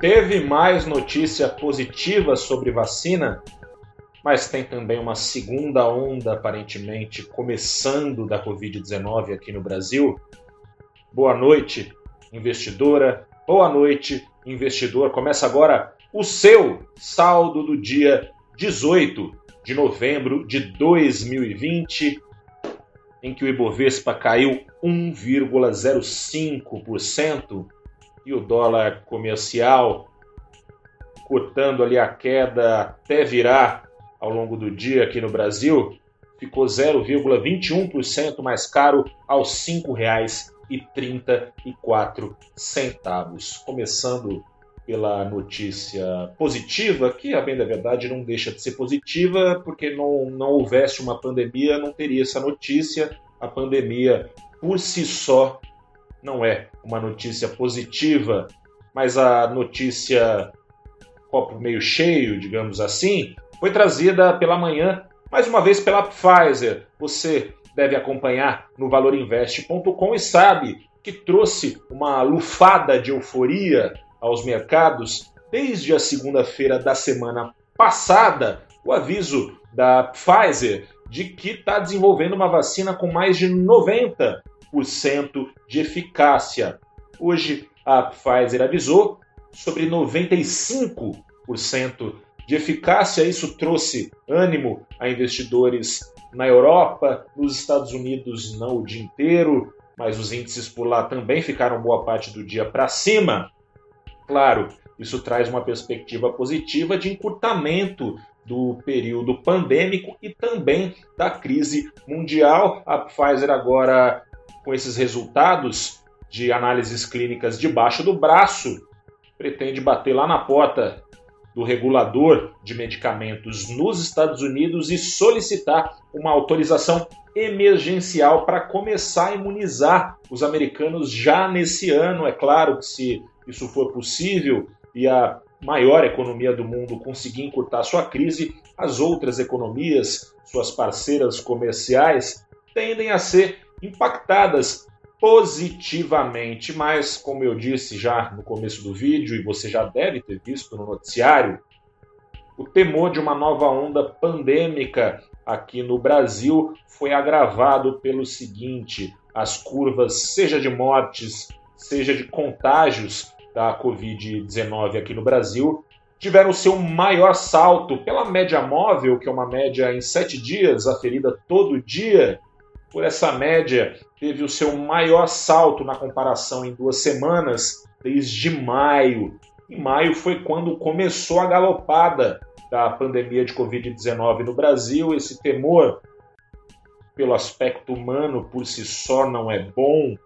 Teve mais notícia positiva sobre vacina, mas tem também uma segunda onda aparentemente começando da Covid-19 aqui no Brasil. Boa noite, investidora. Boa noite, investidor. Começa agora o seu saldo do dia 18 de novembro de 2020, em que o Ibovespa caiu 1,05% e o dólar comercial cortando ali a queda até virar ao longo do dia aqui no Brasil, ficou 0,21% mais caro aos R$ 5,34. Começando pela notícia positiva, que a bem da verdade não deixa de ser positiva, porque não, não houvesse uma pandemia, não teria essa notícia. A pandemia por si só não é uma notícia positiva, mas a notícia copo meio cheio, digamos assim, foi trazida pela manhã, mais uma vez pela Pfizer. Você deve acompanhar no valorinvest.com e sabe que trouxe uma lufada de euforia aos mercados desde a segunda-feira da semana passada o aviso da Pfizer de que está desenvolvendo uma vacina com mais de 90% de eficácia. Hoje a Pfizer avisou sobre 95% de eficácia. Isso trouxe ânimo a investidores na Europa, nos Estados Unidos não o dia inteiro, mas os índices por lá também ficaram boa parte do dia para cima. Claro, isso traz uma perspectiva positiva de encurtamento do período pandêmico e também da crise mundial. A Pfizer agora com esses resultados de análises clínicas debaixo do braço, pretende bater lá na porta do regulador de medicamentos nos Estados Unidos e solicitar uma autorização emergencial para começar a imunizar os americanos já nesse ano. É claro que se isso for possível e a maior economia do mundo conseguir encurtar sua crise, as outras economias, suas parceiras comerciais, tendem a ser impactadas positivamente, mas como eu disse já no começo do vídeo e você já deve ter visto no noticiário, o temor de uma nova onda pandêmica aqui no Brasil foi agravado pelo seguinte: as curvas, seja de mortes, seja de contágios da Covid-19 aqui no Brasil, tiveram seu maior salto pela média móvel, que é uma média em sete dias, aferida todo dia. Por essa média, teve o seu maior salto na comparação em duas semanas, desde maio. Em maio foi quando começou a galopada da pandemia de Covid-19 no Brasil. Esse temor, pelo aspecto humano por si só, não é bom.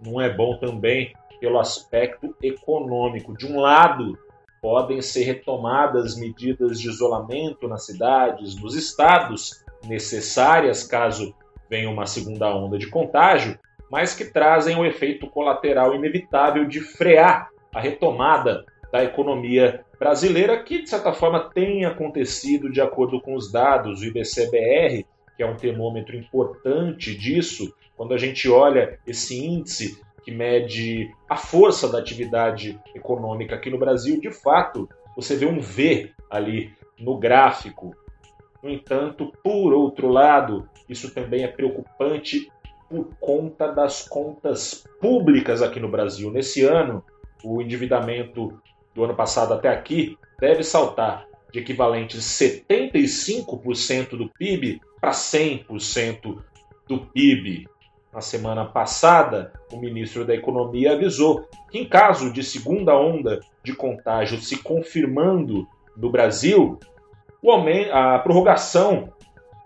Não é bom também pelo aspecto econômico. De um lado, podem ser retomadas medidas de isolamento nas cidades, nos estados, necessárias caso venha uma segunda onda de contágio, mas que trazem o efeito colateral inevitável de frear a retomada da economia brasileira, que de certa forma tem acontecido de acordo com os dados do IBCBR, que é um termômetro importante disso, quando a gente olha esse índice que mede a força da atividade econômica aqui no Brasil, de fato, você vê um V ali no gráfico. No entanto, por outro lado, isso também é preocupante por conta das contas públicas aqui no Brasil. Nesse ano, o endividamento do ano passado até aqui deve saltar de equivalentes 75% do PIB para 100% do PIB. Na semana passada, o ministro da Economia avisou que, em caso de segunda onda de contágio se confirmando no Brasil, a prorrogação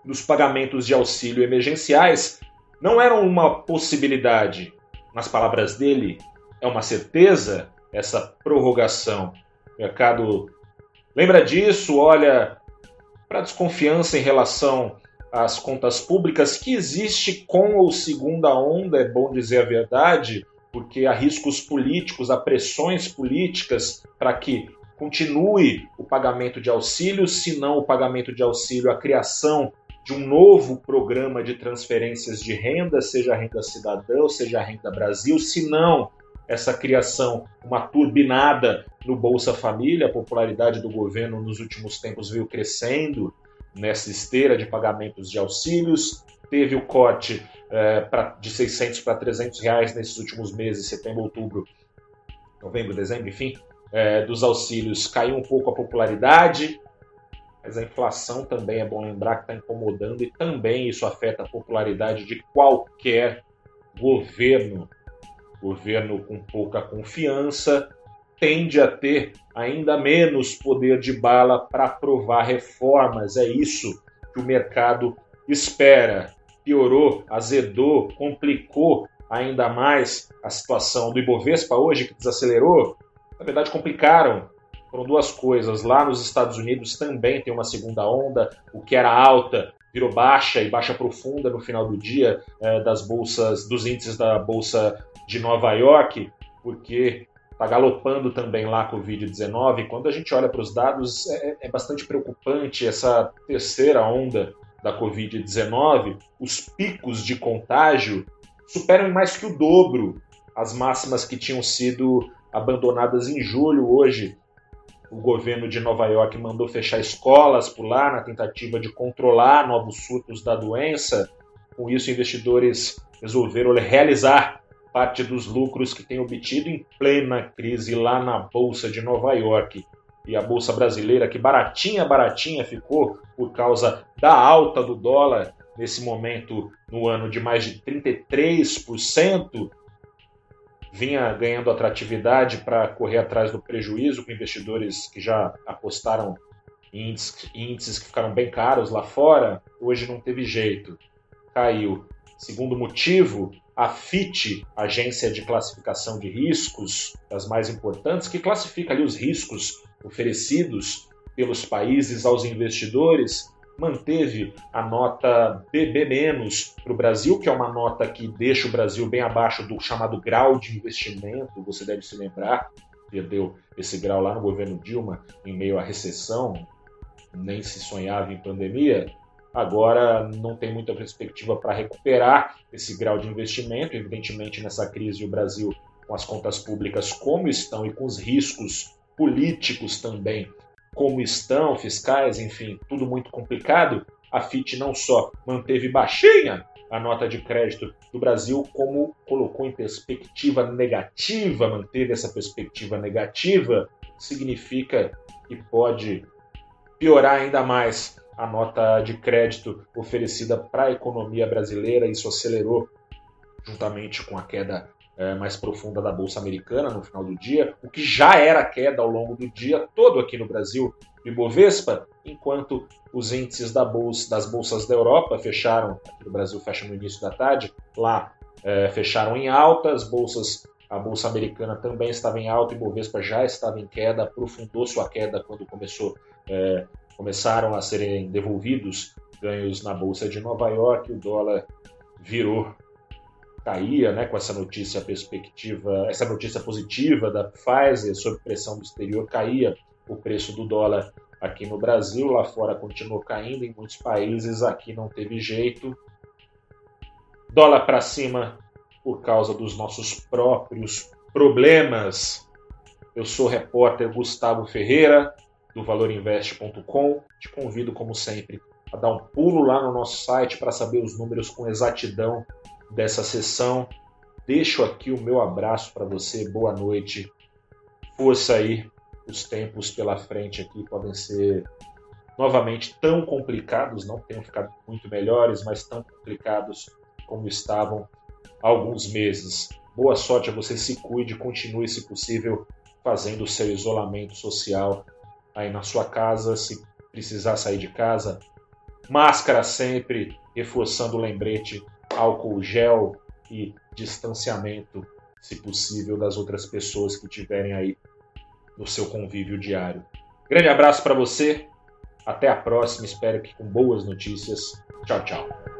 dos pagamentos de auxílio emergenciais não era uma possibilidade. Nas palavras dele, é uma certeza essa prorrogação. O mercado lembra disso, olha para a desconfiança em relação as contas públicas que existe com ou segunda onda, é bom dizer a verdade, porque há riscos políticos, há pressões políticas para que continue o pagamento de auxílio, se não o pagamento de auxílio, a criação de um novo programa de transferências de renda, seja a renda cidadã, seja a renda Brasil, se não essa criação, uma turbinada no Bolsa Família, a popularidade do governo nos últimos tempos veio crescendo nessa esteira de pagamentos de auxílios, teve o corte é, pra, de 600 para 300 reais nesses últimos meses, setembro, outubro, novembro, dezembro, enfim, é, dos auxílios, caiu um pouco a popularidade, mas a inflação também é bom lembrar que está incomodando e também isso afeta a popularidade de qualquer governo. Governo com pouca confiança tende a ter ainda menos poder de bala para aprovar reformas. É isso que o mercado espera. Piorou, azedou, complicou ainda mais a situação do Ibovespa hoje, que desacelerou. Na verdade, complicaram foram duas coisas. Lá nos Estados Unidos também tem uma segunda onda, o que era alta virou baixa e baixa profunda no final do dia é, das bolsas, dos índices da bolsa de Nova York, porque está galopando também lá a Covid-19. Quando a gente olha para os dados, é, é bastante preocupante essa terceira onda da Covid-19. Os picos de contágio superam mais que o dobro as máximas que tinham sido abandonadas em julho. Hoje, o governo de Nova York mandou fechar escolas por lá na tentativa de controlar novos surtos da doença. Com isso, investidores resolveram realizar parte dos lucros que têm obtido em plena crise lá na Bolsa de Nova York. E a Bolsa brasileira, que baratinha, baratinha ficou por causa da alta do dólar, nesse momento, no ano de mais de 33%, vinha ganhando atratividade para correr atrás do prejuízo com investidores que já apostaram em índices, que ficaram bem caros lá fora, hoje não teve jeito, caiu. Segundo motivo, a FIT, Agência de Classificação de Riscos, das mais importantes, que classifica ali os riscos oferecidos pelos países aos investidores, manteve a nota BB- para o Brasil, que é uma nota que deixa o Brasil bem abaixo do chamado grau de investimento. Você deve se lembrar, perdeu esse grau lá no governo Dilma, em meio à recessão, nem se sonhava em pandemia. Agora não tem muita perspectiva para recuperar esse grau de investimento. Evidentemente, nessa crise, o Brasil, com as contas públicas como estão e com os riscos políticos também como estão, fiscais, enfim, tudo muito complicado, a FIT não só manteve baixinha a nota de crédito do Brasil, como colocou em perspectiva negativa, manteve essa perspectiva negativa, significa que pode piorar ainda mais a nota de crédito oferecida para a economia brasileira. Isso acelerou, juntamente com a queda é, mais profunda da Bolsa Americana no final do dia, o que já era queda ao longo do dia todo aqui no Brasil do Ibovespa, enquanto os índices da bolsa, das bolsas da Europa fecharam, aqui no Brasil fecha no início da tarde, lá é, fecharam em alta, as bolsas, a Bolsa Americana também estava em alta, o Ibovespa já estava em queda, aprofundou sua queda quando começou, é, começaram a serem devolvidos ganhos na Bolsa de Nova York, o dólar virou caía, né, com essa notícia perspectiva, essa notícia positiva da Pfizer sob pressão do exterior, caía o preço do dólar aqui no Brasil, lá fora continuou caindo, em muitos países aqui não teve jeito. Dólar para cima por causa dos nossos próprios problemas. Eu sou o repórter Gustavo Ferreira, do valorinvest.com. Te convido, como sempre, a dar um pulo lá no nosso site para saber os números com exatidão dessa sessão. Deixo aqui o meu abraço para você, boa noite, força aí. Os tempos pela frente aqui podem ser novamente tão complicados, não tenham ficado muito melhores, mas tão complicados como estavam há alguns meses. Boa sorte a você, se cuide, continue, se possível, fazendo o seu isolamento social aí na sua casa, se precisar sair de casa. Máscara sempre, reforçando o lembrete álcool gel e distanciamento, se possível, das outras pessoas que tiverem aí no seu convívio diário. Grande abraço para você, até a próxima, espero que com boas notícias. Tchau, tchau.